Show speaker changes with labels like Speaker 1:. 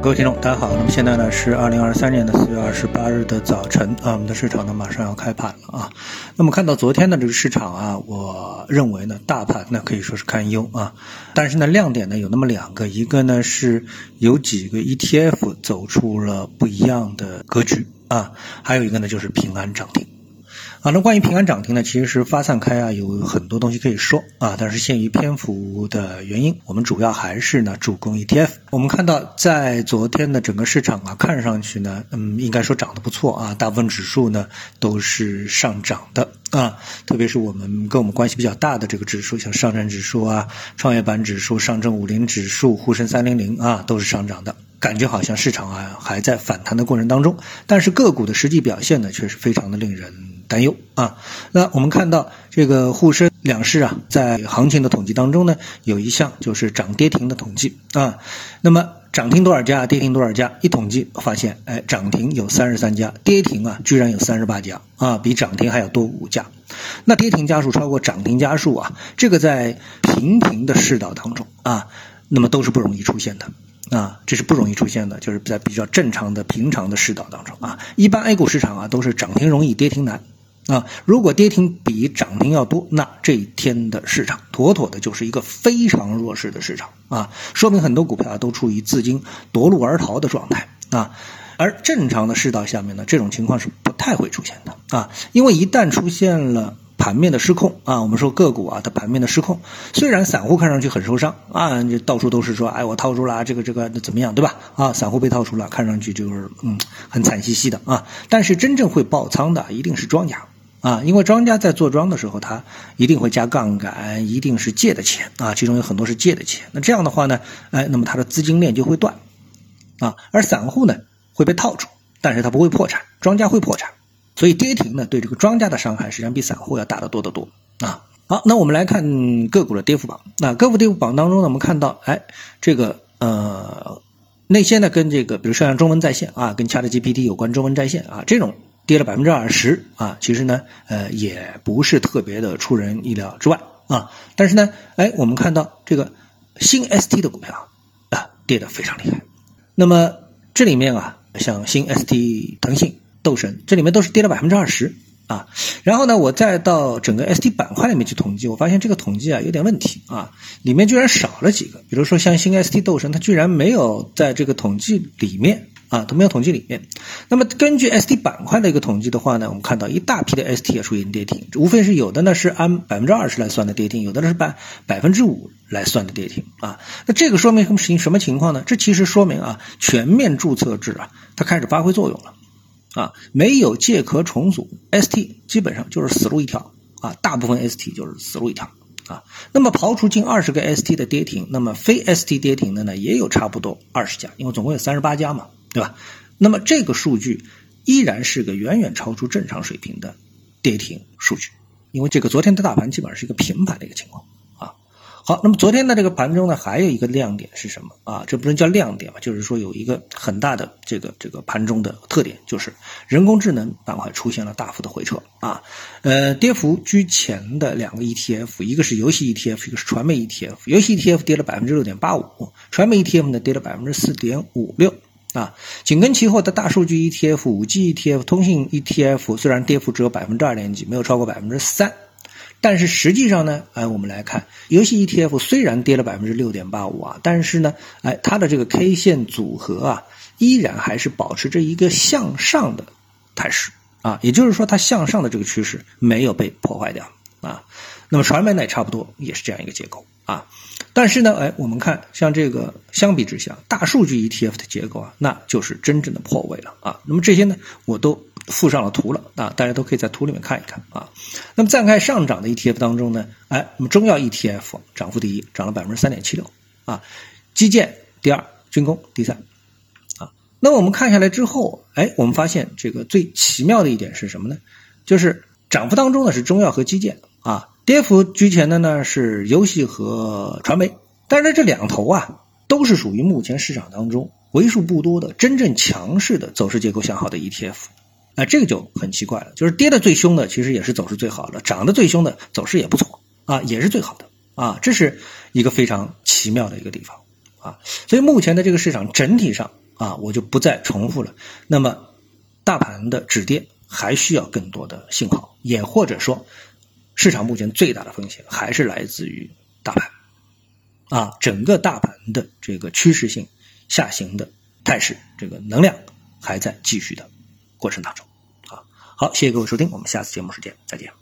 Speaker 1: 各位听众，大家好。那么现在呢是二零二三年的四月二十八日的早晨啊，我们的市场呢马上要开盘了啊。那么看到昨天的这个市场啊，我认为呢大盘呢可以说是堪忧啊。但是呢亮点呢有那么两个，一个呢是有几个 ETF 走出了不一样的格局啊，还有一个呢就是平安涨停。啊，那关于平安涨停呢，其实是发散开啊，有很多东西可以说啊，但是限于篇幅的原因，我们主要还是呢主攻 ETF。我们看到在昨天的整个市场啊，看上去呢，嗯，应该说涨得不错啊，大部分指数呢都是上涨的啊，特别是我们跟我们关系比较大的这个指数，像上证指数啊、创业板指数、上证五零指数、沪深三零零啊，都是上涨的。感觉好像市场啊还在反弹的过程当中，但是个股的实际表现呢，却是非常的令人担忧啊。那我们看到这个沪深两市啊，在行情的统计当中呢，有一项就是涨跌停的统计啊。那么涨停多少家，跌停多少家？一统计发现，哎，涨停有三十三家，跌停啊居然有三十八家啊，比涨停还要多五家。那跌停家数超过涨停家数啊，这个在平平的世道当中啊，那么都是不容易出现的。啊，这是不容易出现的，就是在比较正常的、平常的世道当中啊。一般 A 股市场啊，都是涨停容易，跌停难啊。如果跌停比涨停要多，那这一天的市场妥妥的就是一个非常弱势的市场啊，说明很多股票啊都处于资金夺路而逃的状态啊。而正常的世道下面呢，这种情况是不太会出现的啊，因为一旦出现了。盘面的失控啊，我们说个股啊，它盘面的失控，虽然散户看上去很受伤啊，这到处都是说，哎，我套住了这个这个怎么样，对吧？啊，散户被套住了，看上去就是嗯很惨兮兮的啊。但是真正会爆仓的一定是庄家啊，因为庄家在做庄的时候，他一定会加杠杆，一定是借的钱啊，其中有很多是借的钱。那这样的话呢，哎，那么他的资金链就会断啊，而散户呢会被套住，但是他不会破产，庄家会破产。所以跌停呢，对这个庄家的伤害实际上比散户要大得多得多啊。好，那我们来看个股的跌幅榜。那个股跌幅榜当中呢，我们看到，哎，这个呃，那些呢跟这个，比如说像中文在线啊，跟 ChatGPT 有关中文在线啊，这种跌了百分之二十啊，其实呢，呃，也不是特别的出人意料之外啊。但是呢，哎，我们看到这个新 ST 的股票啊，跌得非常厉害。那么这里面啊，像新 ST 腾讯。斗神这里面都是跌了百分之二十啊，然后呢，我再到整个 ST 板块里面去统计，我发现这个统计啊有点问题啊，里面居然少了几个，比如说像新 ST 斗神，它居然没有在这个统计里面啊，都没有统计里面。那么根据 ST 板块的一个统计的话呢，我们看到一大批的 ST 也出现跌停，无非是有的呢是按百分之二十来算的跌停，有的呢是按百分之五来算的跌停啊。那这个说明什么情什么情况呢？这其实说明啊，全面注册制啊，它开始发挥作用了。啊，没有借壳重组，ST 基本上就是死路一条啊，大部分 ST 就是死路一条啊。那么刨除近二十个 ST 的跌停，那么非 ST 跌停的呢，也有差不多二十家，因为总共有三十八家嘛，对吧？那么这个数据依然是个远远超出正常水平的跌停数据，因为这个昨天的大盘基本上是一个平盘的一个情况啊。好，那么昨天的这个盘中呢，还有一个亮点是什么啊？这不能叫亮点吧？就是说有一个很大的这个这个盘中的特点，就是人工智能板块出现了大幅的回撤啊。呃，跌幅居前的两个 ETF，一个是游戏 ETF，一个是传媒 ETF。游戏 ETF 跌了百分之六点八五，传媒 ETF 呢跌了百分之四点五六啊。紧跟其后的大数据 ETF、五 G ETF、通信 ETF，虽然跌幅只有百分之二点几，没有超过百分之三。但是实际上呢，哎，我们来看游戏 ETF 虽然跌了百分之六点八五啊，但是呢，哎，它的这个 K 线组合啊，依然还是保持着一个向上的态势啊，也就是说它向上的这个趋势没有被破坏掉啊。那么传媒呢，也差不多也是这样一个结构啊。但是呢，哎，我们看像这个相比之下，大数据 ETF 的结构啊，那就是真正的破位了啊。那么这些呢，我都附上了图了啊，大家都可以在图里面看一看啊。那么再看上涨的 ETF 当中呢，哎，那么中药 ETF 涨幅第一，涨了百分之三点七六啊，基建第二，军工第三啊。那我们看下来之后，哎，我们发现这个最奇妙的一点是什么呢？就是涨幅当中呢是中药和基建啊。跌幅居前的呢是游戏和传媒，但是这两头啊都是属于目前市场当中为数不多的真正强势的走势结构向好的 ETF，啊，这个就很奇怪了，就是跌的最凶的其实也是走势最好的，涨的最凶的走势也不错啊，也是最好的啊，这是一个非常奇妙的一个地方啊，所以目前的这个市场整体上啊，我就不再重复了。那么，大盘的止跌还需要更多的信号，也或者说，市场目前最大的风险还是来自于大盘，啊，整个大盘的这个趋势性下行的态势，这个能量还在继续的过程当中，啊，好，谢谢各位收听，我们下次节目时间再见。